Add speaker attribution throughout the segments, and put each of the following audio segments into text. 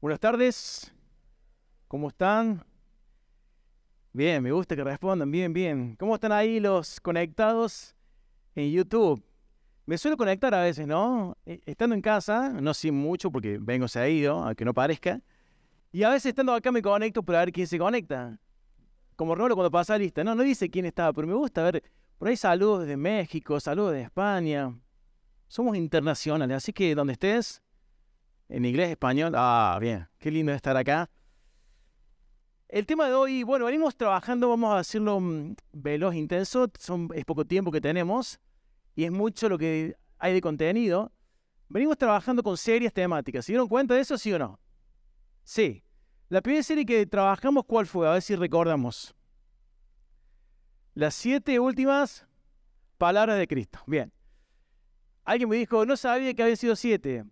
Speaker 1: Buenas tardes. ¿Cómo están? Bien, me gusta que respondan. Bien, bien. ¿Cómo están ahí los conectados en YouTube? Me suelo conectar a veces, ¿no? E- Estando en casa, no sé mucho porque vengo seguido, aunque no parezca. Y a veces estando acá me conecto para ver quién se conecta. Como Rolo cuando pasa lista. No, no dice quién estaba, pero me gusta ver. Por ahí saludos desde México, saludos de España. Somos internacionales, así que donde estés, en inglés, español. Ah, bien, qué lindo estar acá. El tema de hoy, bueno, venimos trabajando, vamos a hacerlo mm, veloz, intenso, son, es poco tiempo que tenemos y es mucho lo que hay de contenido. Venimos trabajando con series temáticas. ¿Se dieron cuenta de eso, sí o no? Sí. La primera serie que trabajamos, ¿cuál fue? A ver si recordamos. Las siete últimas palabras de Cristo. Bien. Alguien me dijo, no sabía que habían sido siete.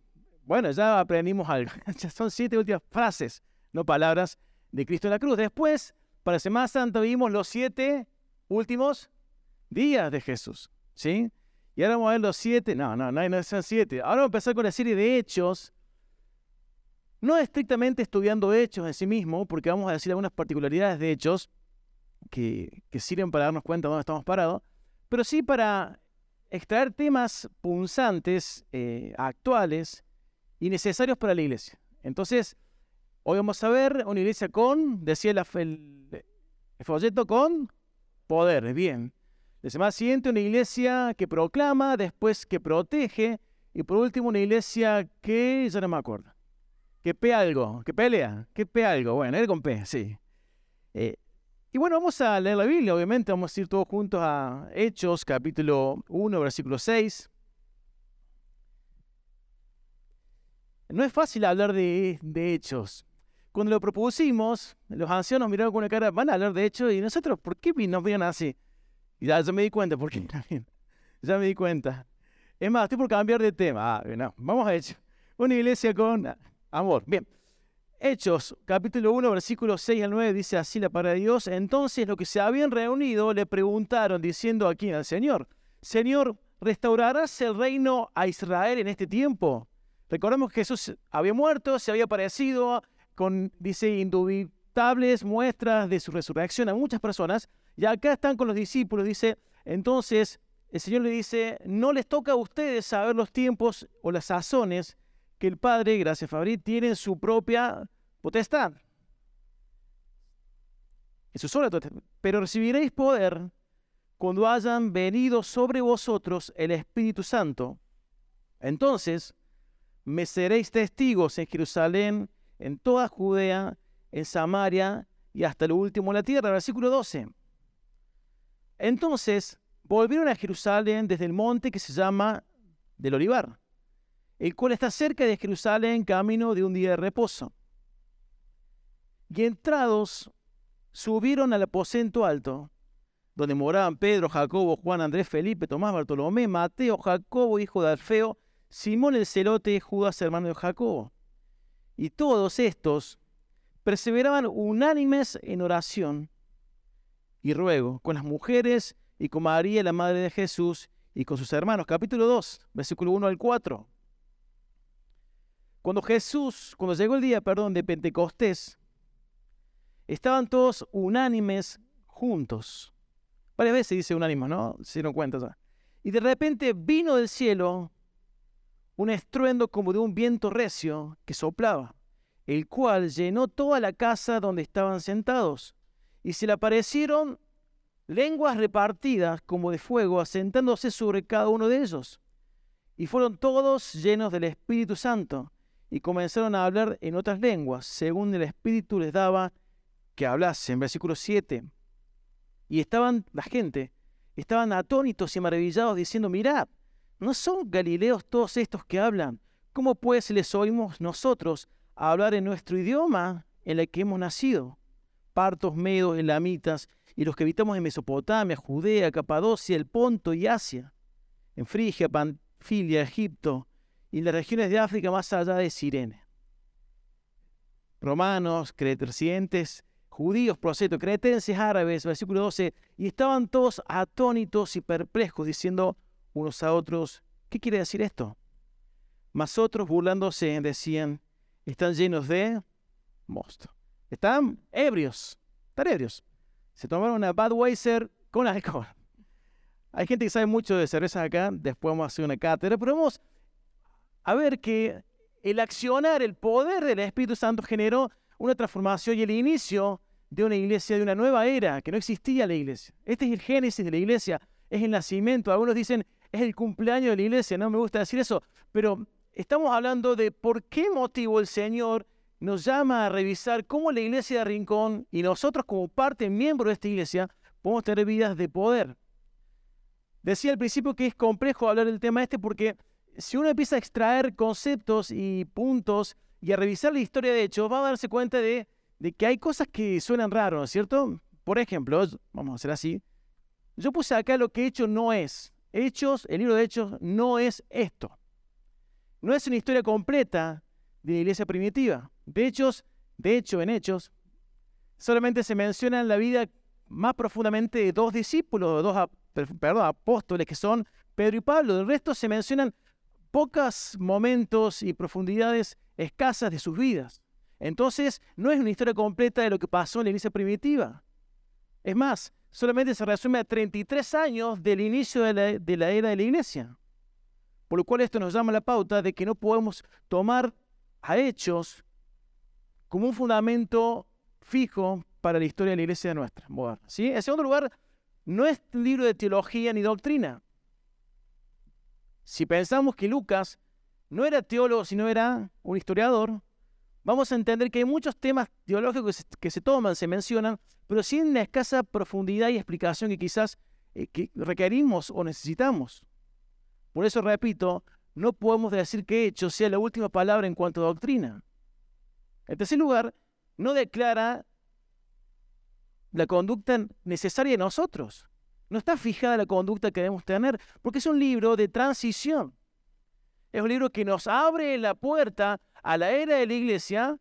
Speaker 1: Bueno, ya aprendimos algo. Ya son siete últimas frases, no palabras, de Cristo en la cruz. Después, para Semana Santa, vimos los siete últimos días de Jesús. ¿Sí? Y ahora vamos a ver los siete. No, no, no, no son siete. Ahora vamos a empezar con la serie de hechos. No estrictamente estudiando hechos en sí mismo, porque vamos a decir algunas particularidades de hechos que, sirven para darnos cuenta de dónde estamos parados, pero sí para extraer temas punzantes, eh, actuales y necesarios para la iglesia. Entonces, hoy vamos a ver una iglesia con, decía el, folleto, con poder, bien. La semana siguiente una iglesia que proclama, después que protege, y por último una iglesia que, ya no me acuerdo, que pe algo, que pelea, que pe algo, bueno, era con P, sí. Eh, y bueno, vamos a leer la Biblia, obviamente, vamos a ir todos juntos a Hechos, capítulo 1, versículo 6. No es fácil hablar de, de hechos. Cuando lo propusimos, los ancianos miraron con una cara, van a hablar de hechos, y nosotros, ¿por qué nos miran así? Y ya, ya me di cuenta, ¿por qué? ya me di cuenta. Es más, estoy por cambiar de tema. Ah, no, vamos a Hechos. Una iglesia con amor. Bien. Hechos, capítulo 1, versículos 6 al 9, dice así la palabra de Dios. Entonces los que se habían reunido le preguntaron, diciendo aquí al Señor, Señor, ¿restaurarás el reino a Israel en este tiempo? Recordemos que Jesús había muerto, se había aparecido con, dice, indubitables muestras de su resurrección a muchas personas. Y acá están con los discípulos, dice, entonces el Señor le dice, no les toca a ustedes saber los tiempos o las sazones que el Padre, gracias Fabri, tiene en su propia potestad. Sola potestad. Pero recibiréis poder cuando hayan venido sobre vosotros el Espíritu Santo. Entonces me seréis testigos en Jerusalén, en toda Judea, en Samaria y hasta lo último de la tierra. Versículo 12. Entonces volvieron a Jerusalén desde el monte que se llama del Olivar, el cual está cerca de Jerusalén, camino de un día de reposo. Y entrados, subieron al aposento alto, donde moraban Pedro, Jacobo, Juan, Andrés, Felipe, Tomás, Bartolomé, Mateo, Jacobo, hijo de Alfeo, Simón el celote, Judas, hermano de Jacobo. Y todos estos perseveraban unánimes en oración y ruego con las mujeres y con María, la madre de Jesús, y con sus hermanos. Capítulo 2, versículo 1 al 4. Cuando Jesús, cuando llegó el día, perdón, de Pentecostés, estaban todos unánimes juntos. Varias veces dice unánimes, ¿no? Se dieron cuenta. Y de repente vino del cielo un estruendo como de un viento recio que soplaba, el cual llenó toda la casa donde estaban sentados. Y se le aparecieron lenguas repartidas como de fuego, asentándose sobre cada uno de ellos. Y fueron todos llenos del Espíritu Santo, y comenzaron a hablar en otras lenguas, según el Espíritu les daba que hablasen. Versículo 7. Y estaban la gente, estaban atónitos y maravillados, diciendo, mirad, ¿no son galileos todos estos que hablan? ¿Cómo pues les oímos nosotros hablar en nuestro idioma en el que hemos nacido? Partos, medos, elamitas, y los que habitamos en Mesopotamia, Judea, Capadocia, el Ponto y Asia, en Frigia, Panfilia, Egipto, y las regiones de África más allá de Sirene. Romanos, crecientes, judíos, proseto, cretenses, árabes, versículo 12, y estaban todos atónitos y perplejos, diciendo unos a otros, ¿qué quiere decir esto? Mas otros, burlándose, decían, están llenos de mosto. Están ebrios, están ebrios. Se tomaron una Budweiser con alcohol. Hay gente que sabe mucho de cerveza acá, después vamos a hacer una cátedra, pero vamos a ver que el accionar, el poder del Espíritu Santo generó una transformación y el inicio de una iglesia, de una nueva era, que no existía la iglesia. Este es el génesis de la iglesia, es el nacimiento. Algunos dicen, es el cumpleaños de la iglesia, no me gusta decir eso, pero estamos hablando de por qué motivo el Señor nos llama a revisar cómo la iglesia de Rincón y nosotros como parte, miembro de esta iglesia, podemos tener vidas de poder. Decía al principio que es complejo hablar del tema este porque si uno empieza a extraer conceptos y puntos y a revisar la historia de hechos, va a darse cuenta de, que hay cosas que suenan raros, ¿no es cierto? Por ejemplo, vamos a hacer así. Yo puse acá lo que hecho no es. Hechos, el libro de Hechos no es esto. No es una historia completa de la iglesia primitiva. De hechos, de hecho, en Hechos, solamente se menciona la vida más profundamente de dos discípulos, dos apóstoles que son Pedro y Pablo. Del resto se mencionan pocos momentos y profundidades escasas de sus vidas. Entonces, no es una historia completa de lo que pasó en la iglesia primitiva. Es más, solamente se resume a 33 años del inicio de la, era de la iglesia. Por lo cual esto nos llama la pauta de que no podemos tomar a hechos como un fundamento fijo para la historia de la iglesia nuestra ¿sí? En segundo lugar, no es un libro de teología ni doctrina. Si pensamos que Lucas no era teólogo, sino era un historiador, vamos a entender que hay muchos temas teológicos que se, toman, se mencionan, pero sin una escasa profundidad y explicación que quizás eh, que requerimos o necesitamos. Por eso repito, no podemos decir que hecho sea la última palabra en cuanto a doctrina. En tercer lugar, no declara la conducta necesaria de nosotros. No está fijada la conducta que debemos tener, porque es un libro de transición. Es un libro que nos abre la puerta a la era de la iglesia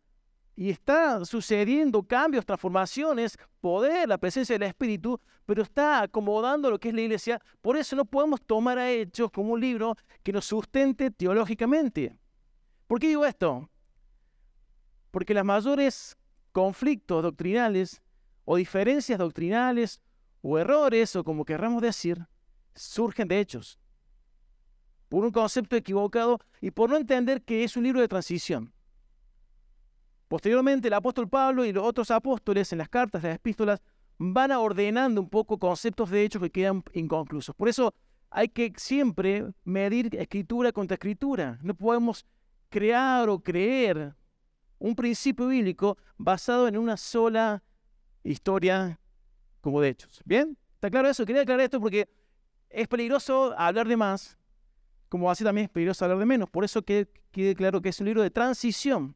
Speaker 1: y está sucediendo cambios, transformaciones, poder, la presencia del Espíritu, pero está acomodando lo que es la iglesia. Por eso no podemos tomar a Hechos como un libro que nos sustente teológicamente. ¿Por qué digo esto? Porque los mayores conflictos doctrinales o diferencias doctrinales o errores, o como querramos decir, surgen de hechos. Por un concepto equivocado y por no entender que es un libro de transición. Posteriormente, el apóstol Pablo y los otros apóstoles en las cartas, las epístolas, van ordenando un poco conceptos de hechos que quedan inconclusos. Por eso hay que siempre medir escritura contra escritura. No podemos crear o creer un principio bíblico basado en una sola historia como de hechos. ¿Bien? ¿Está claro eso? Quería aclarar esto porque es peligroso hablar de más, como así también es peligroso hablar de menos. Por eso que quede claro que es un libro de transición.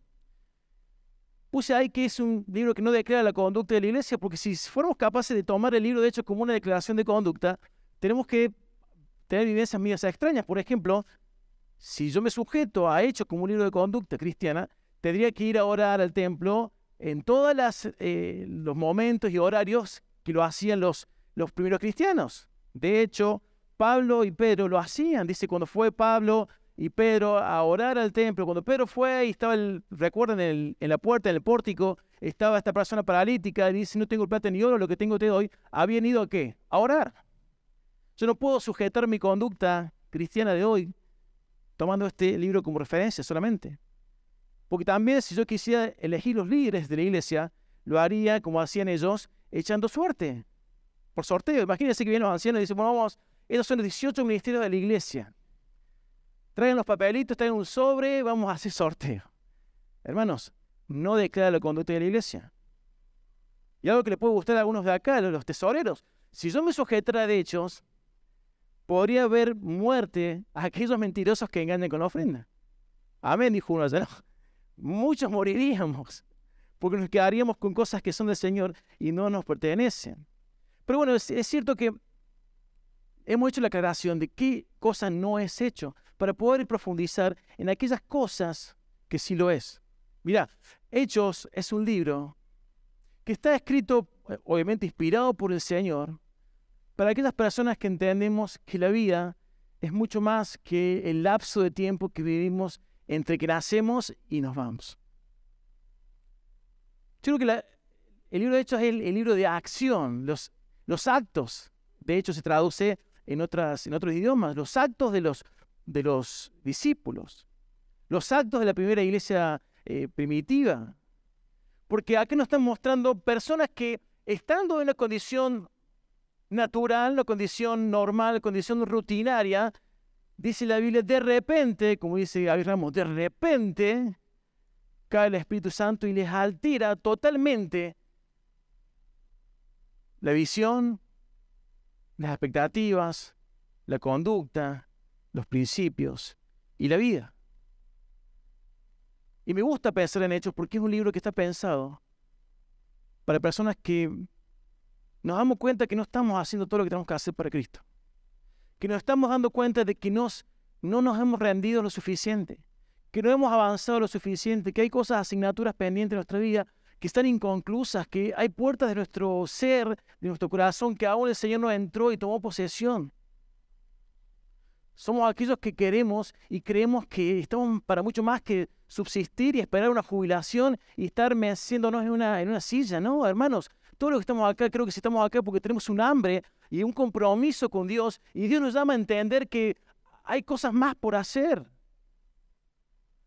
Speaker 1: Puse ahí que es un libro que no declara la conducta de la iglesia, porque si fuéramos capaces de tomar el libro de hechos como una declaración de conducta, tenemos que tener evidencias mías extrañas. Por ejemplo, si yo me sujeto a hechos como un libro de conducta cristiana, tendría que ir a orar al templo en todos eh, los momentos y horarios que lo hacían los, los primeros cristianos. De hecho, Pablo y Pedro lo hacían. Dice, cuando fue Pablo y Pedro a orar al templo, cuando Pedro fue y estaba, el, recuerdan, en, en, la puerta, en el pórtico, estaba esta persona paralítica y dice, no tengo plata ni oro, lo que tengo te doy. Habían ido a qué? A orar. Yo no puedo sujetar mi conducta cristiana de hoy tomando este libro como referencia solamente. Porque también si yo quisiera elegir los líderes de la iglesia, lo haría como hacían ellos, echando suerte. Por sorteo. Imagínense que vienen los ancianos y dicen, bueno, vamos, estos son los 18 ministerios de la iglesia. Traigan los papelitos, traigan un sobre, vamos a hacer sorteo. Hermanos, no declara la conducta de la iglesia. Y algo que le puede gustar a algunos de acá, los tesoreros. Si yo me sujetara de hechos, podría haber muerte a aquellos mentirosos que engañan con la ofrenda. Amén, dijo uno allá muchos moriríamos, porque nos quedaríamos con cosas que son del Señor y no nos pertenecen. Pero bueno, es, cierto que hemos hecho la aclaración de qué cosa no es hecho para poder profundizar en aquellas cosas que sí lo es. Mira, Hechos es un libro que está escrito, eh, obviamente inspirado por el Señor, para aquellas personas que entendemos que la vida es mucho más que el lapso de tiempo que vivimos entre que nacemos y nos vamos. Yo creo que el libro de Hechos es el, libro de acción, los, los actos. De hecho, se traduce en, otros idiomas, los actos de los, discípulos, los actos de la primera iglesia eh, primitiva. Porque aquí nos están mostrando personas que estando en una condición natural, una condición normal, condición rutinaria, dice la Biblia, de repente, como dice Gaby Ramos, de repente cae el Espíritu Santo y les altera totalmente la visión, las expectativas, la conducta, los principios y la vida. Y me gusta pensar en Hechos porque es un libro que está pensado para personas que nos damos cuenta que no estamos haciendo todo lo que tenemos que hacer para Cristo. Que nos estamos dando cuenta de que no nos hemos rendido lo suficiente, que no hemos avanzado lo suficiente, que hay cosas, asignaturas pendientes en nuestra vida que están inconclusas, que hay puertas de nuestro ser, de nuestro corazón, que aún el Señor no entró y tomó posesión. Somos aquellos que queremos y creemos que estamos para mucho más que subsistir y esperar una jubilación y estar meciéndonos en una, en una silla. No, hermanos, todos los que estamos acá, creo que si estamos acá porque tenemos un hambre y un compromiso con Dios y Dios nos llama a entender que hay cosas más por hacer.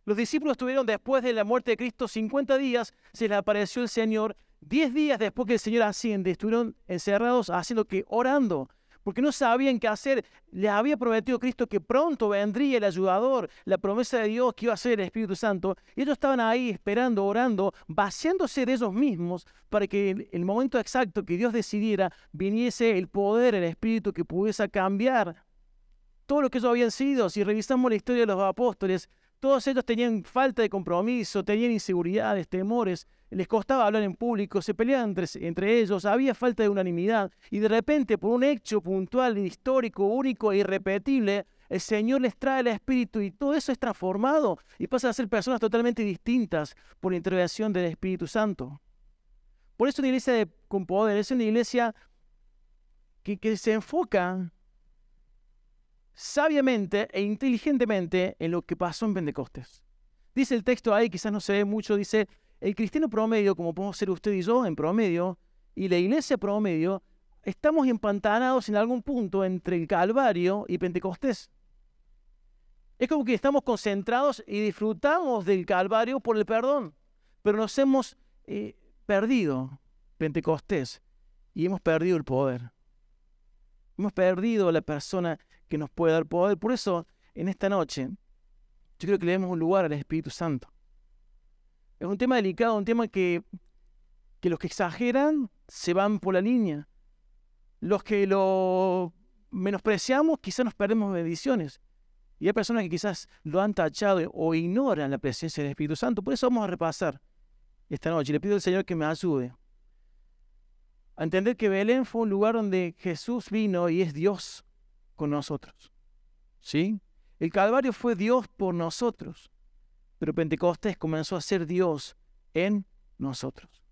Speaker 1: Los discípulos tuvieron después de la muerte de Cristo 50 días, se les apareció el Señor. 10 días después que el Señor asciende, estuvieron encerrados haciendo que orando, porque no sabían qué hacer. Les había prometido Cristo que pronto vendría el ayudador, la promesa de Dios que iba a ser el Espíritu Santo. Y ellos estaban ahí esperando, orando, vaciándose de ellos mismos para que en el momento exacto que Dios decidiera viniese el poder, el Espíritu que pudiese cambiar todo lo que ellos habían sido. Si revisamos la historia de los apóstoles, todos ellos tenían falta de compromiso, tenían inseguridades, temores, les costaba hablar en público, se peleaban entre, ellos, había falta de unanimidad y de repente por un hecho puntual, histórico, único e irrepetible, el Señor les trae el Espíritu y todo eso es transformado y pasa a ser personas totalmente distintas por la intervención del Espíritu Santo. Por eso una iglesia con poder es una iglesia que, que se enfoca sabiamente e inteligentemente en lo que pasó en Pentecostés. Dice el texto ahí, quizás no se ve mucho, dice, el cristiano promedio, como podemos ser usted y yo en promedio, y la iglesia promedio, estamos empantanados en algún punto entre el Calvario y Pentecostés. Es como que estamos concentrados y disfrutamos del Calvario por el perdón, pero nos hemos eh, perdido Pentecostés y hemos perdido el poder. Hemos perdido la persona que nos puede dar poder. Por eso, en esta noche, yo creo que le demos un lugar al Espíritu Santo. Es un tema delicado, un tema que, que los que exageran se van por la línea. Los que lo menospreciamos, quizás nos perdemos bendiciones. Y hay personas que quizás lo han tachado o ignoran la presencia del Espíritu Santo. Por eso vamos a repasar esta noche. Le pido al Señor que me ayude a entender que Belén fue un lugar donde Jesús vino y es Dios con nosotros. ¿Sí? El Calvario fue Dios por nosotros, pero Pentecostés comenzó a ser Dios en nosotros.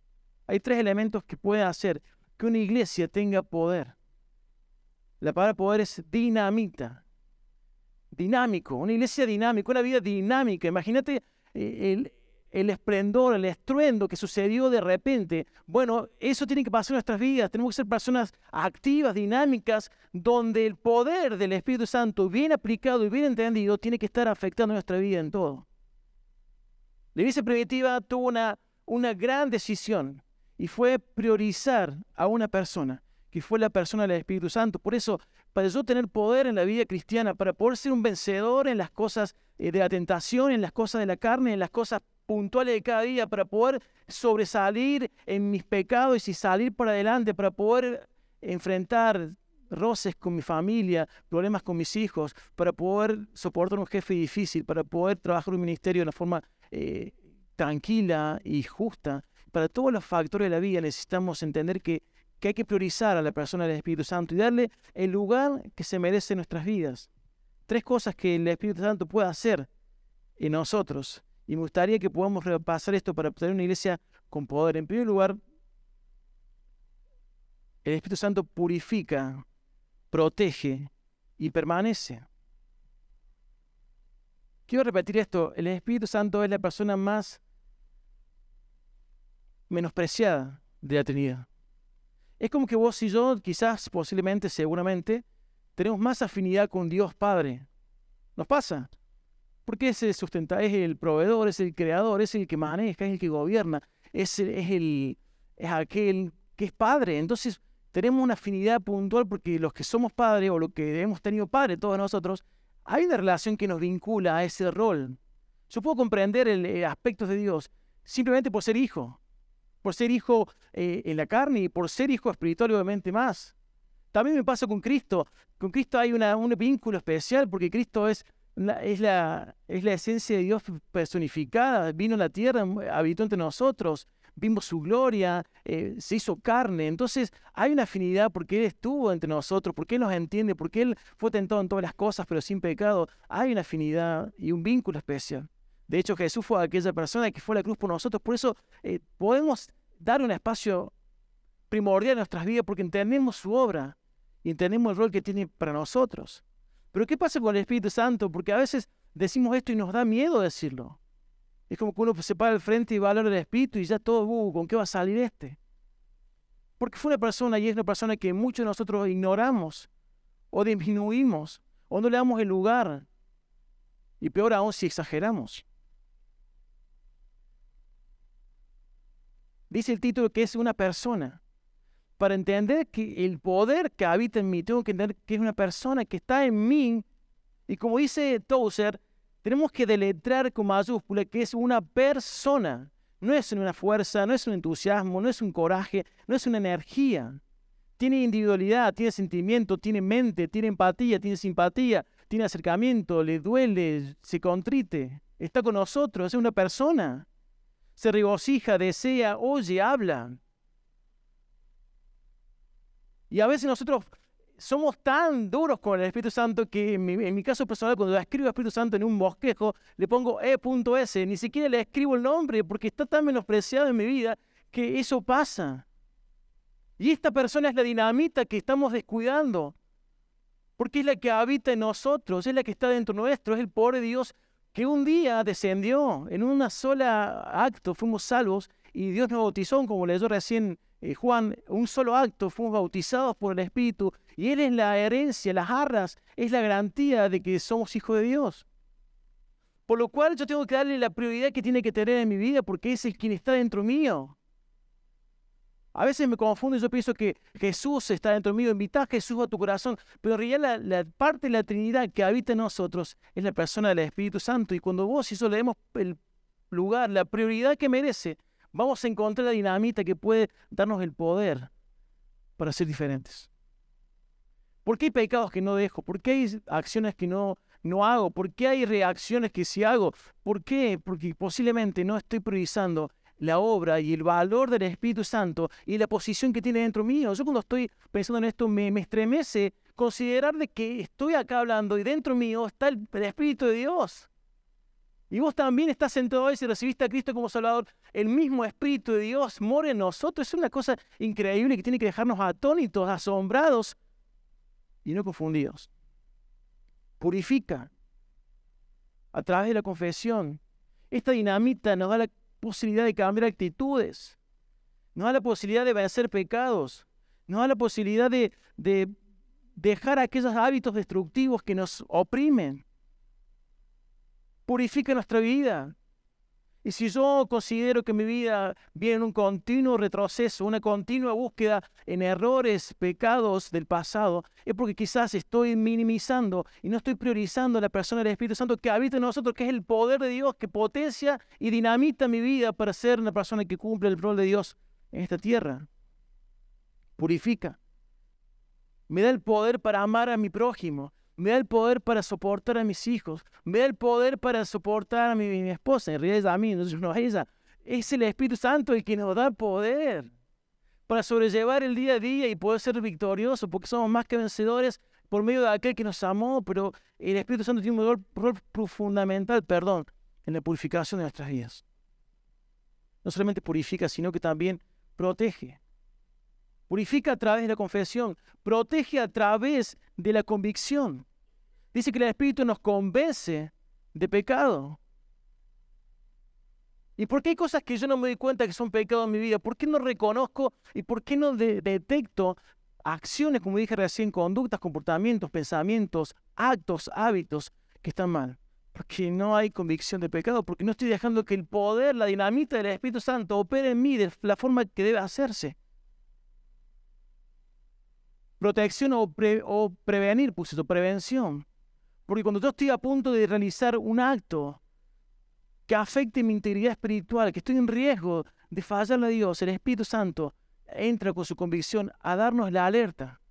Speaker 1: Hay tres elementos que pueden hacer que una iglesia tenga poder. La palabra poder es dinamita, dinámico, una iglesia dinámica, una vida dinámica. Imagínate eh, el, el esplendor, el estruendo que sucedió de repente. Bueno, eso tiene que pasar en nuestras vidas. Tenemos que ser personas activas, dinámicas, donde el poder del Espíritu Santo, bien aplicado y bien entendido, tiene que estar afectando nuestra vida en todo. La iglesia primitiva tuvo una, una gran decisión y fue priorizar a una persona, que fue la persona del Espíritu Santo. Por eso, para yo tener poder en la vida cristiana, para poder ser un vencedor en las cosas eh, de la tentación, en las cosas de la carne, en las cosas puntuales de cada día para poder sobresalir en mis pecados y salir para adelante, para poder enfrentar roces con mi familia, problemas con mis hijos, para poder soportar un jefe difícil, para poder trabajar un ministerio de una forma eh, tranquila y justa. Para todos los factores de la vida necesitamos entender que, que hay que priorizar a la persona del Espíritu Santo y darle el lugar que se merece en nuestras vidas. Tres cosas que el Espíritu Santo puede hacer en nosotros y me gustaría que podamos repasar esto para obtener una iglesia con poder. En primer lugar, el Espíritu Santo purifica, protege y permanece. Quiero repetir esto, el Espíritu Santo es la persona más menospreciada de la Trinidad. Es como que vos y yo, quizás, posiblemente, seguramente, tenemos más afinidad con Dios Padre. ¿Nos pasa? Porque ese sustenta, es el proveedor, es el creador, es el que maneja, es el que gobierna, es, es, el, es aquel que es padre. Entonces, tenemos una afinidad puntual porque los que somos padres o los que hemos tenido padre, todos nosotros, hay una relación que nos vincula a ese rol. Yo puedo comprender el, eh, aspectos de Dios simplemente por ser hijo, por ser hijo eh, en la carne y por ser hijo espiritual obviamente más. También me pasa con Cristo. Con Cristo hay una, un vínculo especial porque Cristo es es, la, es la esencia de Dios personificada. Vino a la tierra, habitó entre nosotros, vimos su gloria, eh, se hizo carne. Entonces hay una afinidad porque Él estuvo entre nosotros, porque Él nos entiende, porque Él fue tentado en todas las cosas, pero sin pecado. Hay una afinidad y un vínculo especial. De hecho, Jesús fue aquella persona que fue a la cruz por nosotros. Por eso eh, podemos dar un espacio primordial en nuestras vidas porque entendemos su obra y entendemos el rol que tiene para nosotros. Pero ¿qué pasa con el Espíritu Santo? Porque a veces decimos esto y nos da miedo decirlo. Es como que uno se para al frente y va a hablar del Espíritu y ya todo, uh, ¿con qué va a salir este? Porque fue una persona y es una persona que muchos de nosotros ignoramos o disminuimos o no le damos el lugar. Y peor aún si exageramos. Dice el título que es una persona. Para entender que el poder que habita en mí, tengo que entender que es una persona que está en mí. Y como dice Tozer, tenemos que deletrar con mayúscula que es una persona. No es una fuerza, no es un entusiasmo, no es un coraje, no es una energía. Tiene individualidad, tiene sentimiento, tiene mente, tiene empatía, tiene simpatía, tiene acercamiento, le duele, se contrite, está con nosotros, es una persona se regocija, desea, oye, habla. Y a veces nosotros somos tan duros con el Espíritu Santo que en mi, caso personal, cuando escribo Espíritu Santo en un bosquejo, le pongo E.S. Ni siquiera le escribo el nombre porque está tan menospreciado en mi vida que eso pasa. Y esta persona es la dinamita que estamos descuidando. Porque es la que habita en nosotros, es la que está dentro nuestro, es el poder de Dios que un día descendió en una sola acto, fuimos salvos y Dios nos bautizó, como leyó recién eh, Juan, un solo acto, fuimos bautizados por el Espíritu y Él es la herencia, las arras, es la garantía de que somos hijos de Dios. Por lo cual yo tengo que darle la prioridad que tiene que tener en mi vida porque ese es quien está dentro mío. A veces me confundo y yo pienso que Jesús está dentro mío, invita a Jesús a tu corazón, pero en realidad la, parte de la Trinidad que habita en nosotros es la persona del Espíritu Santo y cuando vos y yo le demos el lugar, la prioridad que merece, vamos a encontrar la dinamita que puede darnos el poder para ser diferentes. ¿Por qué hay pecados que no dejo? ¿Por qué hay acciones que no, no hago? ¿Por qué hay reacciones que sí hago? ¿Por qué? Porque posiblemente no estoy priorizando la obra y el valor del Espíritu Santo y la posición que tiene dentro mío. Yo cuando estoy pensando en esto me, estremece considerar de que estoy acá hablando y dentro mío está el, Espíritu de Dios. Y vos también estás sentado hoy si recibiste a Cristo como Salvador. El mismo Espíritu de Dios mora en nosotros. Es una cosa increíble que tiene que dejarnos atónitos, asombrados y no confundidos. Purifica a través de la confesión. Esta dinamita nos da la posibilidad de cambiar actitudes, nos da la posibilidad de vencer pecados, nos da la posibilidad de, de dejar aquellos hábitos destructivos que nos oprimen. Purifica nuestra vida, y si yo considero que mi vida viene en un continuo retroceso, una continua búsqueda en errores, pecados del pasado, es porque quizás estoy minimizando y no estoy priorizando la persona del Espíritu Santo que habita en nosotros, que es el poder de Dios que potencia y dinamita mi vida para ser una persona que cumple el rol de Dios en esta tierra. Purifica. Me da el poder para amar a mi prójimo me da el poder para soportar a mis hijos, me da el poder para soportar a mi, esposa, en realidad a mí, no es a ella. Es el Espíritu Santo el que nos da poder para sobrellevar el día a día y poder ser victoriosos, porque somos más que vencedores por medio de aquel que nos amó, pero el Espíritu Santo tiene un rol, fundamental, perdón, en la purificación de nuestras vidas. No solamente purifica, sino que también protege. Purifica a través de la confesión, protege a través de la convicción. Dice que el Espíritu nos convence de pecado. ¿Y por qué hay cosas que yo no me doy cuenta que son pecados en mi vida? ¿Por qué no reconozco y por qué no detecto acciones, como dije recién, conductas, comportamientos, pensamientos, actos, hábitos que están mal? Porque no hay convicción de pecado, porque no estoy dejando que el poder, la dinamita del Espíritu Santo opere en mí de la forma que debe hacerse. Protección o, o prevenir, pues eso, prevención. Porque cuando yo estoy a punto de realizar un acto que afecte mi integridad espiritual, que estoy en riesgo de fallarle a Dios, el Espíritu Santo entra con su convicción a darnos la alerta.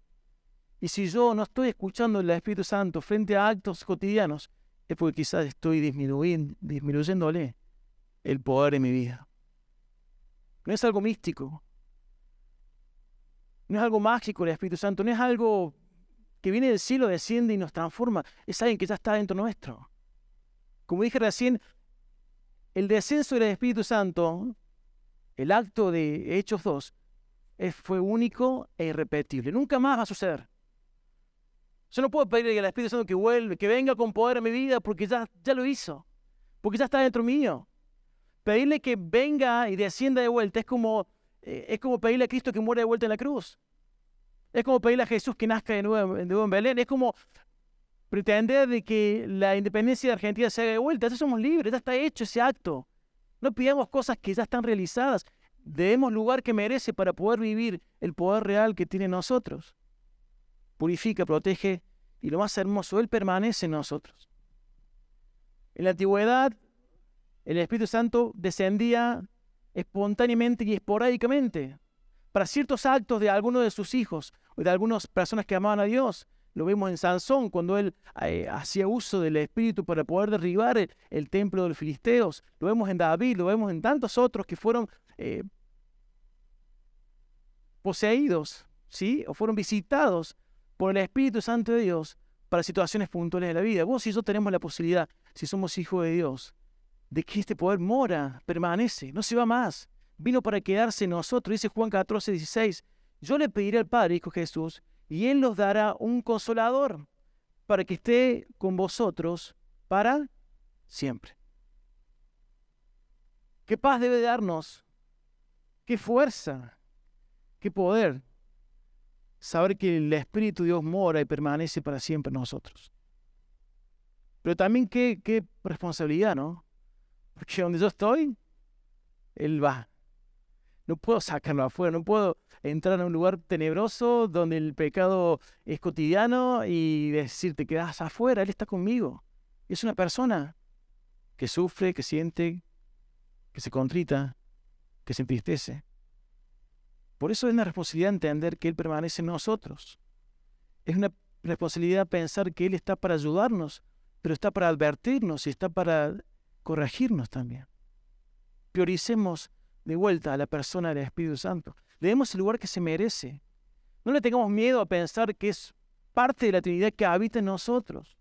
Speaker 1: Y si yo no estoy escuchando el Espíritu Santo frente a actos cotidianos, es porque quizás estoy disminuyéndole el poder en mi vida. No es algo místico. No es algo mágico el Espíritu Santo. No es algo que viene del cielo, desciende y nos transforma. Es alguien que ya está dentro nuestro. Como dije recién, el descenso del Espíritu Santo, el acto de Hechos 2, fue único e irrepetible. Nunca más va a suceder. Yo no puedo pedirle al Espíritu Santo que vuelva, que venga con poder a mi vida porque ya, ya lo hizo, porque ya está dentro mío. Pedirle que venga y descienda de vuelta es como, eh, es como pedirle a Cristo que muera de vuelta en la cruz. Es como pedirle a Jesús que nazca de nuevo, en Belén. Es como pretender de que la independencia de Argentina se haga de vuelta. Ya somos libres, ya está hecho ese acto. No pidamos cosas que ya están realizadas. Debemos lugar que merece para poder vivir el poder real que tiene en nosotros. Purifica, protege y lo más hermoso, Él permanece en nosotros. En la antigüedad, el Espíritu Santo descendía espontáneamente y esporádicamente para ciertos actos de algunos de sus hijos o de algunas personas que amaban a Dios. Lo vemos en Sansón cuando él eh, hacía uso del Espíritu para poder derribar el, templo de los filisteos. Lo vemos en David, lo vemos en tantos otros que fueron eh, poseídos, ¿sí? O fueron visitados por el Espíritu Santo de Dios para situaciones puntuales de la vida. Vos y yo tenemos la posibilidad, si somos hijos de Dios, de que este poder mora, permanece, no se va más. Vino para quedarse en nosotros, dice Juan 14, 16. Yo le pediré al Padre, dijo Jesús, y Él nos dará un consolador para que esté con vosotros para siempre. ¿Qué paz debe darnos? ¿Qué fuerza? ¿Qué poder? Saber que el Espíritu de Dios mora y permanece para siempre en nosotros. Pero también qué, qué responsabilidad, ¿no? Porque donde yo estoy, Él va. No puedo sacarlo afuera, no puedo entrar a un lugar tenebroso donde el pecado es cotidiano y decirte que quedas afuera, Él está conmigo. Es una persona que sufre, que siente, que se contrita, que se entristece. Por eso es una responsabilidad entender que Él permanece en nosotros. Es una responsabilidad pensar que Él está para ayudarnos, pero está para advertirnos y está para corregirnos también. Prioricemos de vuelta a la persona del Espíritu Santo. Le demos el lugar que se merece. No le tengamos miedo a pensar que es parte de la Trinidad que habita en nosotros.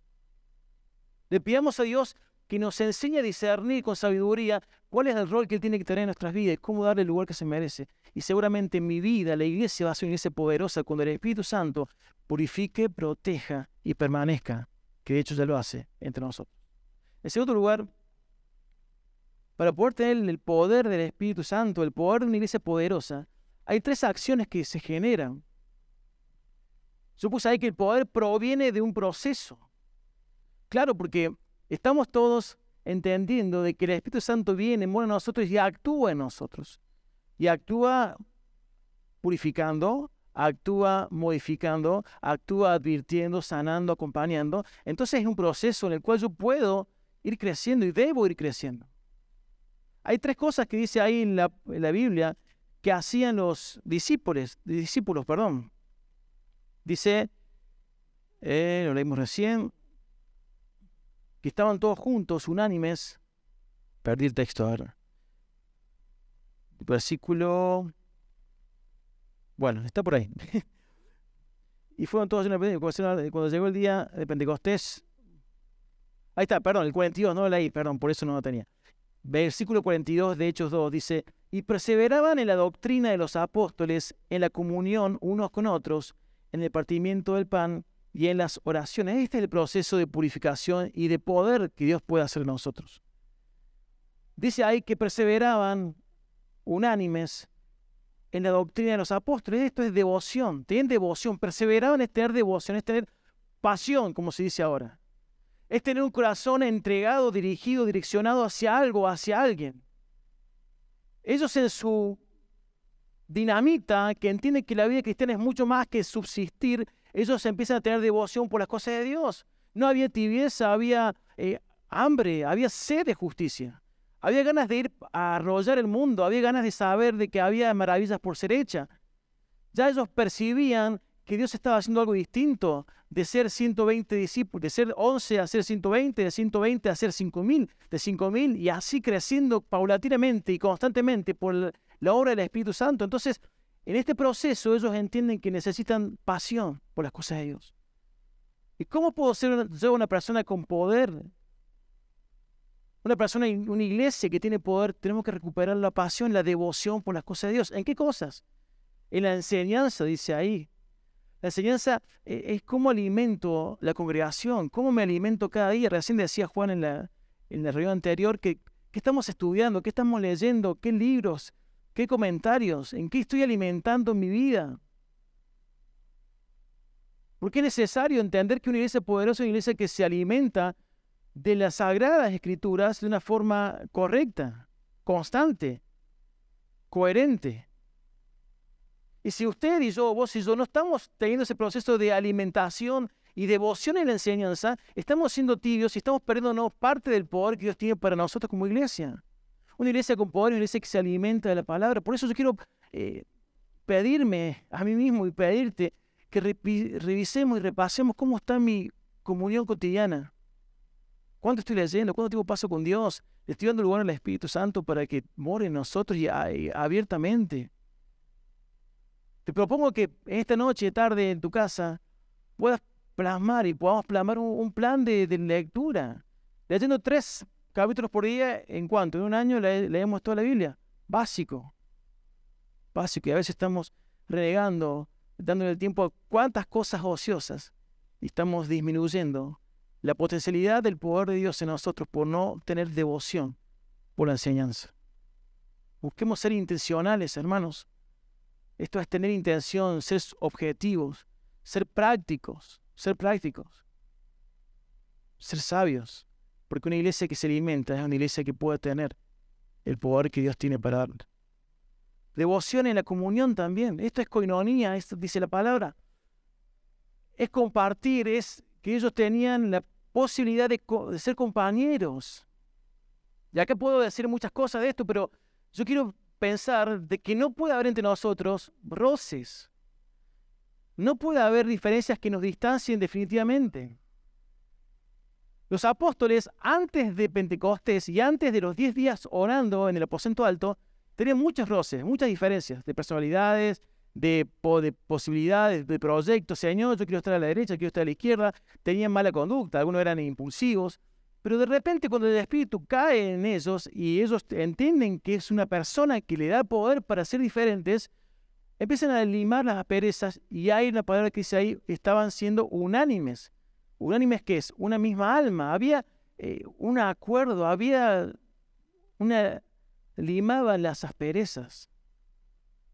Speaker 1: Le pidamos a Dios que nos enseñe a discernir con sabiduría cuál es el rol que Él tiene que tener en nuestras vidas y cómo darle el lugar que se merece. Y seguramente en mi vida la iglesia va a ser una iglesia poderosa cuando el Espíritu Santo purifique, proteja y permanezca, que de hecho ya lo hace entre nosotros. En segundo lugar, para poder tener el poder del Espíritu Santo, el poder de una iglesia poderosa, hay tres acciones que se generan. Yo puse ahí que el poder proviene de un proceso. Claro, porque estamos todos entendiendo de que el Espíritu Santo viene, muere en nosotros y actúa en nosotros. Y actúa purificando, actúa modificando, actúa advirtiendo, sanando, acompañando. Entonces es un proceso en el cual yo puedo ir creciendo y debo ir creciendo. Hay tres cosas que dice ahí en la, Biblia que hacían los discípulos, discípulos, perdón. Dice, eh, lo leímos recién, que estaban todos juntos, unánimes. Perdí el texto ahora. Versículo. Bueno, está por ahí. y fueron todos una cuando llegó el día de Pentecostés. Ahí está, perdón, el 42, no lo leí, perdón, por eso no lo tenía. Versículo 42 de Hechos 2 dice, y perseveraban en la doctrina de los apóstoles, en la comunión unos con otros, en el partimiento del pan y en las oraciones. Este es el proceso de purificación y de poder que Dios puede hacer en nosotros. dice ahí que perseveraban unánimes en la doctrina de los apóstoles. Esto es devoción, tienen devoción, perseveraban en tener devoción, es tener pasión, como se dice ahora. Es tener un corazón entregado, dirigido, direccionado hacia algo, hacia alguien. Ellos en su dinamita, que entienden que la vida cristiana es mucho más que subsistir, ellos empiezan a tener devoción por las cosas de Dios. No había tibieza, había eh, hambre, había sed de justicia. Había ganas de ir a arrollar el mundo, había ganas de saber de que había maravillas por ser hechas. Ya ellos percibían que Dios estaba haciendo algo distinto, de ser 120 discípulos, de ser 11 a ser 120, de 120 a ser 5000, de 5000 y así creciendo paulatinamente y constantemente por la obra del Espíritu Santo. Entonces, en este proceso ellos entienden que necesitan pasión por las cosas de Dios. ¿Y cómo puedo ser yo una persona con poder una persona, una iglesia que tiene poder, tenemos que recuperar la pasión, la devoción por las cosas de Dios. ¿En qué cosas? En la enseñanza, dice ahí. La enseñanza eh, es cómo alimento la congregación, cómo me alimento cada día. Recién decía Juan en la, en la reunión anterior que qué estamos estudiando, qué estamos leyendo, qué libros, qué comentarios, en qué estoy alimentando mi vida. Porque es necesario entender que una iglesia poderosa es una iglesia que se alimenta de las sagradas escrituras de una forma correcta, constante, coherente. Y si usted y yo, vos y yo, no estamos teniendo ese proceso de alimentación y devoción en la enseñanza, estamos siendo tibios y estamos perdiendo parte del poder que Dios tiene para nosotros como iglesia. Una iglesia con poder, una iglesia que se alimenta de la palabra. Por eso yo quiero eh, pedirme a mí mismo y pedirte que revisemos y repasemos cómo está mi comunión cotidiana. ¿Cuánto estoy leyendo? ¿Cuánto tiempo paso con Dios? Estoy dando lugar al Espíritu Santo para que more en nosotros y, abiertamente. Te propongo que esta noche, tarde, en tu casa, puedas plasmar y podamos plasmar un, plan de, lectura. Leyendo tres capítulos por día, ¿en cuanto En un año leemos toda la Biblia. Básico. Básico. Y a veces estamos renegando, dándole el tiempo a cuántas cosas ociosas y estamos disminuyendo la potencialidad del poder de Dios en nosotros por no tener devoción por la enseñanza. Busquemos ser intencionales, hermanos. Esto es tener intención, ser objetivos, ser prácticos, ser prácticos, ser sabios. Porque una iglesia que se alimenta es una iglesia que puede tener el poder que Dios tiene para dar. Devoción en la comunión también. Esto es coinonía, esto dice la palabra. Es compartir, es que ellos tenían la posibilidad de, ser compañeros. Ya que puedo decir muchas cosas de esto, pero yo quiero pensar de que no puede haber entre nosotros roces. No puede haber diferencias que nos distancien definitivamente. Los apóstoles, antes de Pentecostés y antes de los diez días orando en el aposento alto, tenían muchos roces, muchas diferencias de personalidades, de, posibilidades, de proyectos. Señor, yo quiero estar a la derecha, quiero estar a la izquierda. Tenían mala conducta, algunos eran impulsivos. Pero de repente cuando el Espíritu cae en ellos y ellos entienden que es una persona que le da poder para ser diferentes, empiezan a limar las perezas y hay una palabra que dice ahí, estaban siendo unánimes. Unánimes que es una misma alma, había eh, un acuerdo, había una... limaban las asperezas.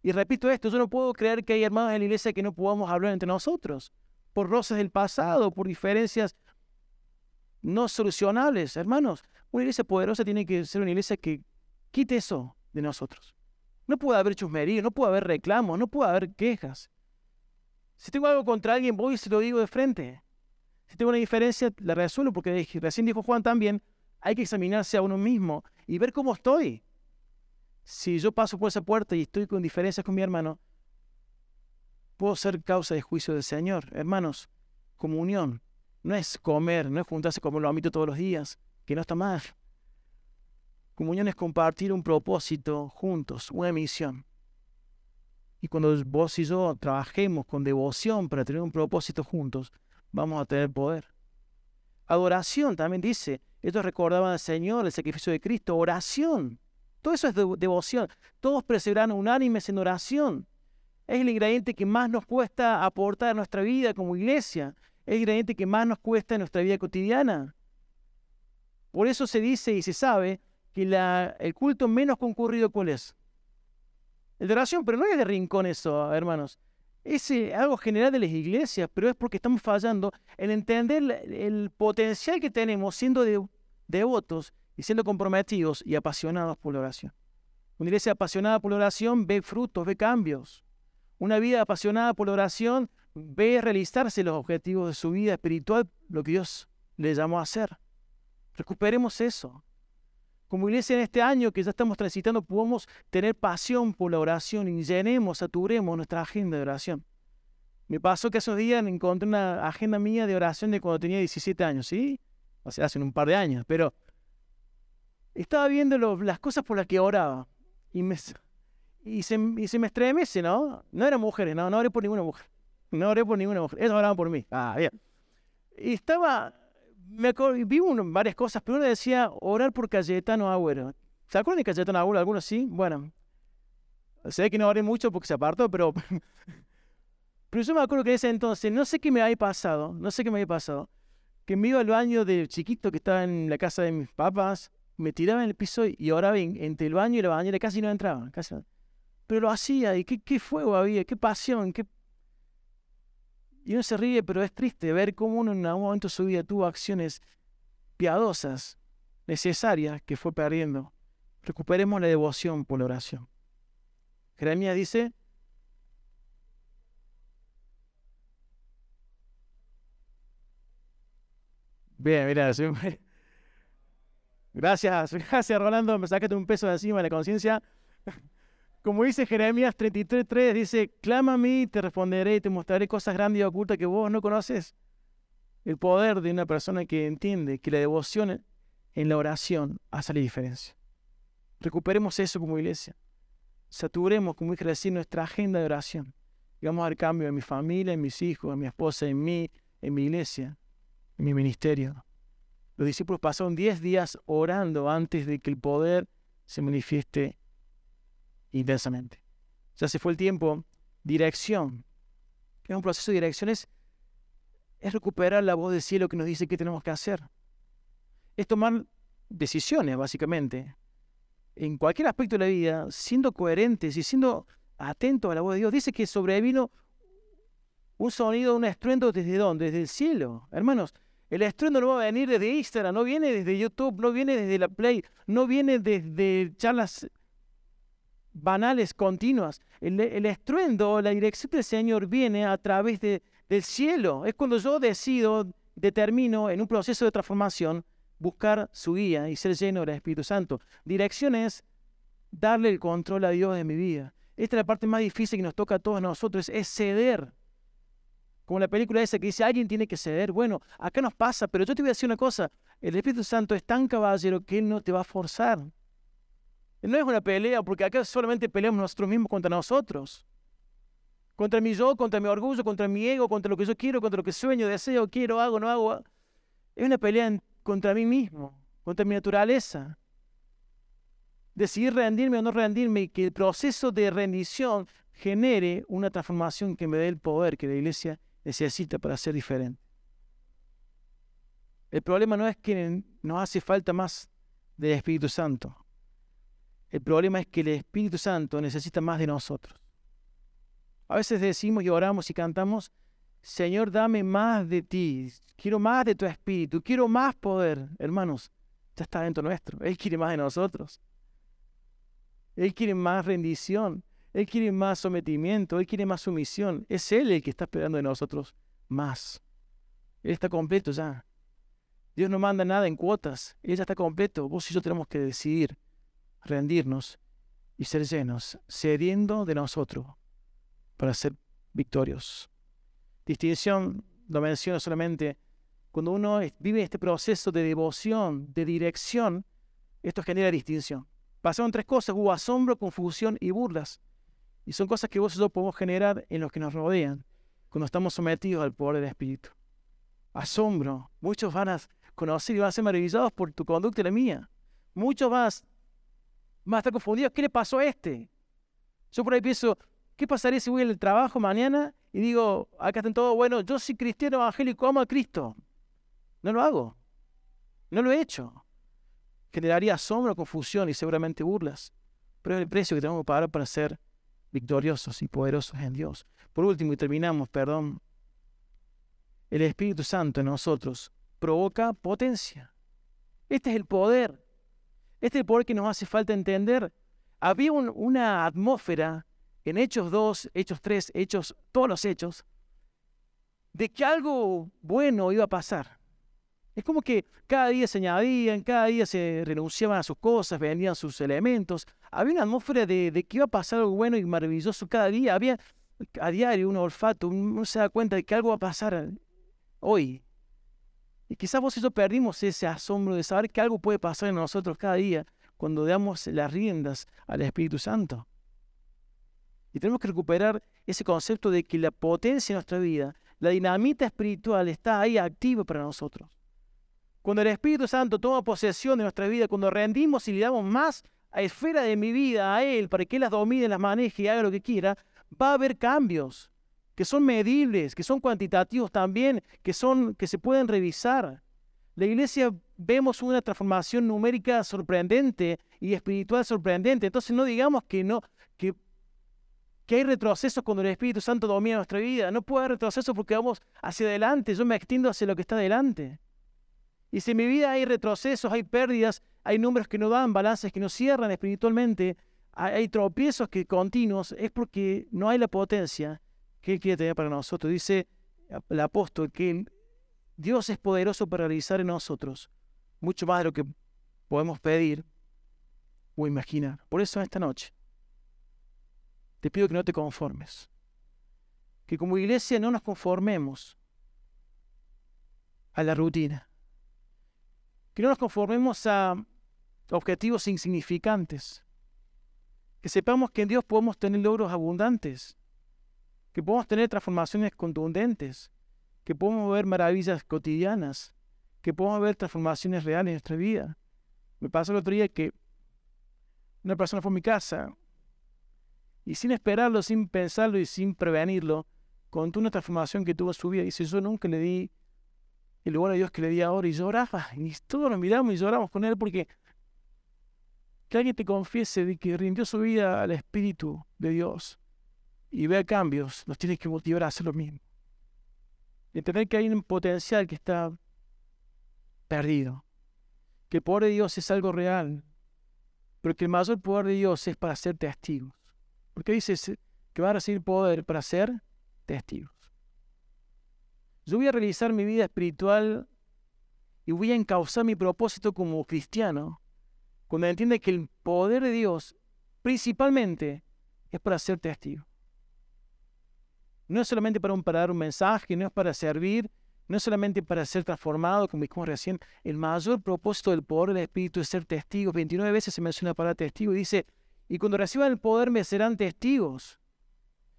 Speaker 1: Y repito esto, yo no puedo creer que hay hermanos en la iglesia que no podamos hablar entre nosotros, por roces del pasado, por diferencias no solucionables. Hermanos, una iglesia poderosa tiene que ser una iglesia que quite eso de nosotros. No puede haber chusmería, no puede haber reclamos, no puede haber quejas. Si tengo algo contra alguien, voy y se lo digo de frente. Si tengo una diferencia, la resuelvo, porque recién dijo Juan también, hay que examinarse a uno mismo y ver cómo estoy. Si yo paso por esa puerta y estoy con diferencias con mi hermano, puedo ser causa de juicio del Señor. Hermanos, comunión no es comer, no es juntarse como lo amito todos los días, que no está mal. Comunión es compartir un propósito juntos, una misión. Y cuando vos y yo trabajemos con devoción para tener un propósito juntos, vamos a tener poder. Adoración también dice, ellos recordaban al Señor, el sacrificio de Cristo, oración. Todo eso es devoción. Todos perseveran unánimes en oración. Es el ingrediente que más nos cuesta aportar a nuestra vida como iglesia. Es el ingrediente que más nos cuesta en nuestra vida cotidiana. Por eso se dice y se sabe que el culto menos concurrido, ¿cuál es? El de oración, pero no es de rincón eso, hermanos. Es eh, algo general de las iglesias, pero es porque estamos fallando en entender el potencial que tenemos siendo devotos y siendo comprometidos y apasionados por la oración. Una iglesia apasionada por la oración ve frutos, ve cambios. Una vida apasionada por la oración ve realizarse los objetivos de su vida espiritual, lo que Dios le llamó a hacer. Recuperemos eso. Como iglesia en este año que ya estamos transitando, podemos tener pasión por la oración y llenemos, saturemos nuestra agenda de oración. Me pasó que esos días encontré una agenda mía de oración de cuando tenía 17 años, ¿sí? O sea, hace un par de años, pero estaba viendo las cosas por las que oraba y, se, y se me estremece, ¿no? No eran mujeres, no, no oré por ninguna mujer. No oré por ninguna mujer. Ellos oraban por mí. Ah, bien. Y estaba me vi varias cosas, pero uno decía orar por Cayetano Agüero. ¿Se acuerdan de Cayetano Agüero? ¿Algunos sí? Bueno, sé que no oré mucho porque se apartó, pero, pero yo me acuerdo que en ese entonces, no sé qué me había pasado, no sé qué me había pasado, que me iba al baño de chiquito que estaba en la casa de mis papás, me tiraba en el piso y oraba entre el baño y la bañera, casi no entraba, casi Pero lo hacía y qué, qué fuego había, qué pasión, qué y uno se ríe, pero es triste ver cómo uno en algún momento de su vida tuvo acciones piadosas, necesarias, que fue perdiendo. Recuperemos la devoción por la oración. Jeremías dice, Bien, mira, gracias, gracias Rolando, me sacaste un peso de encima de la conciencia. Como dice Jeremías 33.3, dice, clama a mí, te responderé y te mostraré cosas grandes y ocultas que vos no conoces. El poder de una persona que entiende que la devoción en la oración hace la diferencia. Recuperemos eso como iglesia. Saturemos, como dije nuestra agenda de oración. Y vamos a cambio en mi familia, en mis hijos, en mi esposa, en mí, en mi iglesia, en mi ministerio. Los discípulos pasaron 10 días orando antes de que el poder se manifieste intensamente. Ya se fue el tiempo. Dirección. Es un proceso de dirección, es, recuperar la voz del cielo que nos dice qué tenemos que hacer. Es tomar decisiones, básicamente, en cualquier aspecto de la vida, siendo coherentes y siendo atentos a la voz de Dios. Dice que sobrevino un sonido, un estruendo desde dónde? Desde el cielo. Hermanos, el estruendo no va a venir desde Instagram, no viene desde YouTube, no viene desde la Play, no viene desde charlas banales continuas. El, estruendo, la dirección del Señor viene a través de, del cielo. Es cuando yo decido, determino en un proceso de transformación buscar su guía y ser lleno del Espíritu Santo. Dirección es darle el control a Dios de mi vida. Esta es la parte más difícil que nos toca a todos nosotros, es ceder. Como la película esa que dice, alguien tiene que ceder. Bueno, acá nos pasa, pero yo te voy a decir una cosa, el Espíritu Santo es tan caballero que Él no te va a forzar. No es una pelea, porque acá solamente peleamos nosotros mismos contra nosotros. Contra mi yo, contra mi orgullo, contra mi ego, contra lo que yo quiero, contra lo que sueño, deseo, quiero, hago, no hago. Es una pelea contra mí mismo, contra mi naturaleza. Decidir rendirme o no rendirme y que el proceso de rendición genere una transformación que me dé el poder que la iglesia necesita para ser diferente. El problema no es que nos hace falta más del Espíritu Santo. El problema es que el Espíritu Santo necesita más de nosotros. A veces decimos y oramos y cantamos, Señor, dame más de ti, quiero más de tu Espíritu, quiero más poder. Hermanos, ya está dentro nuestro. Él quiere más de nosotros. Él quiere más rendición. Él quiere más sometimiento. Él quiere más sumisión. Es Él el que está esperando de nosotros más. Él está completo ya. Dios no manda nada en cuotas. Él ya está completo. Vos y yo tenemos que decidir rendirnos y ser llenos, cediendo de nosotros para ser victorios. Distinción lo menciono solamente cuando uno vive este proceso de devoción, de dirección, esto genera distinción. Pasaron tres cosas, hubo asombro, confusión y burlas. Y son cosas que vos y podemos generar en los que nos rodean, cuando estamos sometidos al poder del Espíritu. Asombro. Muchos van a conocer y van a ser maravillados por tu conducta y la mía. Muchos van a más estar confundido. ¿Qué le pasó a este? Yo por ahí pienso, ¿qué pasaría si voy al trabajo mañana y digo, acá están todos, bueno, yo soy cristiano evangélico, amo a Cristo? No lo hago. No lo he hecho. generaría asombro, confusión y seguramente burlas. Pero es el precio que tenemos que pagar para ser victoriosos y poderosos en Dios. Por último, y terminamos, perdón, el Espíritu Santo en nosotros provoca potencia. Este es el poder. Este poder que nos hace falta entender. Había una atmósfera en Hechos 2, Hechos 3, Hechos, todos los hechos, de que algo bueno iba a pasar. Es como que cada día se añadían, cada día se renunciaban a sus cosas, vendían sus elementos. Había una atmósfera de, que iba a pasar algo bueno y maravilloso cada día. Había a diario un olfato, uno se da cuenta de que algo va a pasar hoy. Y quizás y yo perdimos ese asombro de saber que algo puede pasar en nosotros cada día cuando damos las riendas al Espíritu Santo. Y tenemos que recuperar ese concepto de que la potencia de nuestra vida, la dinamita espiritual está ahí activa para nosotros. Cuando el Espíritu Santo toma posesión de nuestra vida, cuando rendimos y le damos más a esfera de mi vida a Él para que Él las domine, las maneje y haga lo que quiera, va a haber cambios que son medibles, que son cuantitativos también, que, son, que se pueden revisar. La iglesia vemos una transformación numérica sorprendente y espiritual sorprendente. Entonces no digamos que no, que, que hay retrocesos cuando el Espíritu Santo domina nuestra vida. No puede haber retrocesos porque vamos hacia adelante. Yo me extiendo hacia lo que está adelante. Y si en mi vida hay retrocesos, hay pérdidas, hay números que no dan, balances que no cierran espiritualmente, hay tropiezos que continuos, es porque no hay la potencia que Él quiere tener para nosotros. Dice el apóstol que Dios es poderoso para realizar en nosotros mucho más de lo que podemos pedir o imaginar. Por eso esta noche te pido que no te conformes. Que como iglesia no nos conformemos a la rutina que no nos conformemos a objetivos insignificantes. Que sepamos que en Dios podemos tener logros abundantes. Que podemos tener transformaciones contundentes. Que podemos ver maravillas cotidianas. Que podemos ver transformaciones reales en nuestra vida. Me pasó el otro día que una persona fue a mi casa y sin esperarlo, sin pensarlo y sin prevenirlo, contó una transformación que tuvo en su vida. Y dice, yo nunca le di el lugar a Dios que le di ahora y lloraba. Y todos nos miramos y lloramos con él porque que alguien te confiese de que rindió su vida al Espíritu de Dios y vea cambios, nos tiene que motivar a hacer lo mismo. Entender que hay un potencial que está perdido. Que el poder de Dios es algo real, pero que el mayor poder de Dios es para ser testigos. Porque dice que va a recibir poder para ser testigos. Yo voy a realizar mi vida espiritual y voy a encauzar mi propósito como cristiano cuando entiende que el poder de Dios principalmente es para ser testigo. No es solamente para, dar un mensaje, no es para servir, no es solamente para ser transformado, como dijimos recién. El mayor propósito del poder del Espíritu es ser testigo. 29 veces se menciona para testigo y dice, y cuando reciban el poder me serán testigos.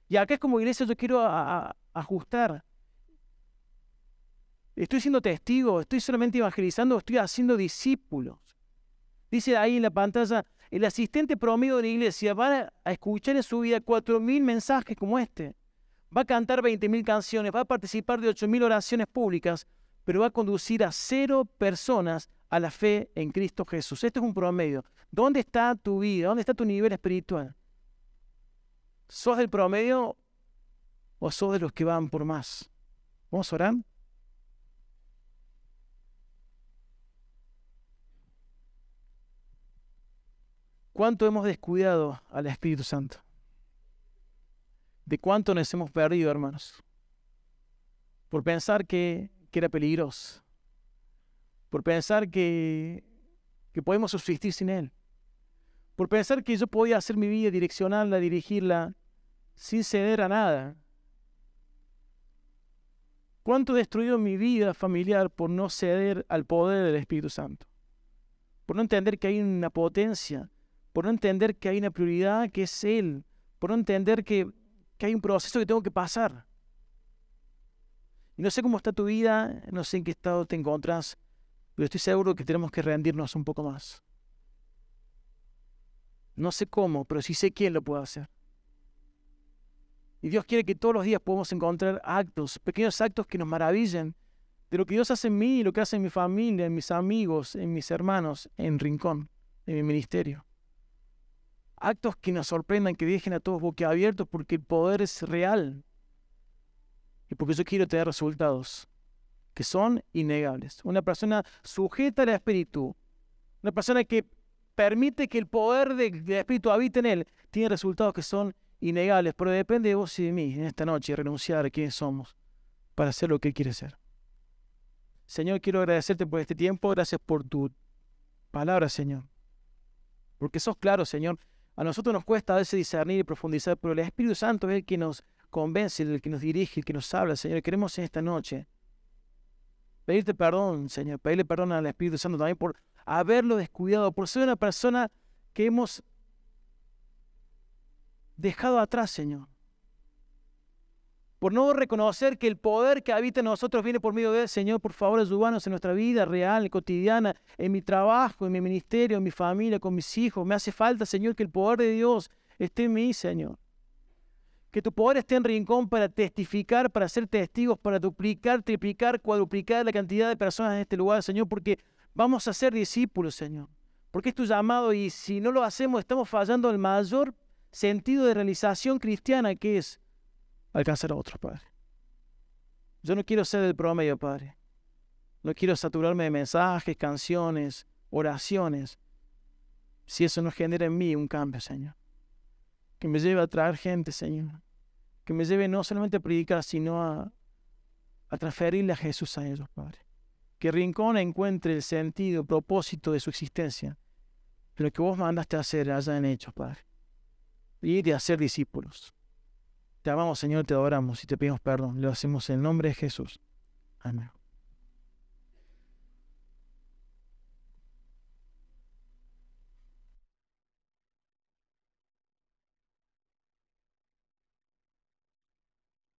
Speaker 1: Y acá es como iglesia yo quiero ajustar Estoy siendo testigo, estoy solamente evangelizando, estoy haciendo discípulos. Dice ahí en la pantalla, el asistente promedio de la iglesia va a escuchar en su vida 4.000 mensajes como este. Va a cantar 20.000 canciones, va a participar de 8.000 oraciones públicas, pero va a conducir a cero personas a la fe en Cristo Jesús. Este es un promedio. ¿Dónde está tu vida? ¿Dónde está tu nivel espiritual? ¿Sos del promedio o sos de los que van por más? ¿Vamos a orar? ¿Cuánto hemos descuidado al Espíritu Santo? ¿De cuánto nos hemos perdido, hermanos? Por pensar que, era peligroso. Por pensar que, que podemos subsistir sin Él. Por pensar que yo podía hacer mi vida, direccionarla, dirigirla, sin ceder a nada. ¿Cuánto he destruido mi vida familiar por no ceder al poder del Espíritu Santo? Por no entender que hay una potencia por no entender que hay una prioridad que es Él, por no entender que, hay un proceso que tengo que pasar. Y no sé cómo está tu vida, no sé en qué estado te encuentras, pero estoy seguro que tenemos que rendirnos un poco más. No sé cómo, pero sí sé quién lo puede hacer. Y Dios quiere que todos los días podamos encontrar actos, pequeños actos que nos maravillen de lo que Dios hace en mí, lo que hace en mi familia, en mis amigos, en mis hermanos, en Rincón, en mi ministerio. Actos que nos sorprendan, que dejen a todos boquiabiertos porque el poder es real. Y porque yo quiero tener resultados que son innegables. Una persona sujeta al Espíritu, una persona que permite que el poder del Espíritu habite en él, tiene resultados que son innegables, pero depende de vos y de mí en esta noche renunciar a quiénes somos para hacer lo que Él quiere ser. Señor, quiero agradecerte por este tiempo, gracias por tu palabra, Señor. Porque sos claro, Señor. A nosotros nos cuesta a veces discernir y profundizar, pero el Espíritu Santo es el que nos convence, el que nos dirige, el que nos habla, Señor. Queremos en esta noche pedirte perdón, Señor, pedirle perdón al Espíritu Santo también por haberlo descuidado, por ser una persona que hemos dejado atrás, Señor por no reconocer que el poder que habita en nosotros viene por medio de. Señor, por favor, ayúdanos en nuestra vida real, cotidiana, en mi trabajo, en mi ministerio, en mi familia, con mis hijos. Me hace falta, Señor, que el poder de Dios esté en mí, Señor. Que tu poder esté en rincón para testificar, para ser testigos, para duplicar, triplicar, cuadruplicar la cantidad de personas en este lugar, Señor, porque vamos a ser discípulos, Señor. Porque es tu llamado y si no lo hacemos estamos fallando el mayor sentido de realización cristiana que es alcanzar a otros, Padre. Yo no quiero ser el promedio, Padre. No quiero saturarme de mensajes, canciones, oraciones, si eso no genera en mí un cambio, Señor. Que me lleve a traer gente, Señor. Que me lleve no solamente a predicar, sino a, transferirle a Jesús a ellos, Padre. Que Rincón encuentre el sentido, el propósito de su existencia, lo que vos mandaste a hacer allá en Hechos, Padre. Y hacer discípulos. Te amamos, Señor, te adoramos y te pedimos perdón. Lo hacemos en el nombre de Jesús. Amén.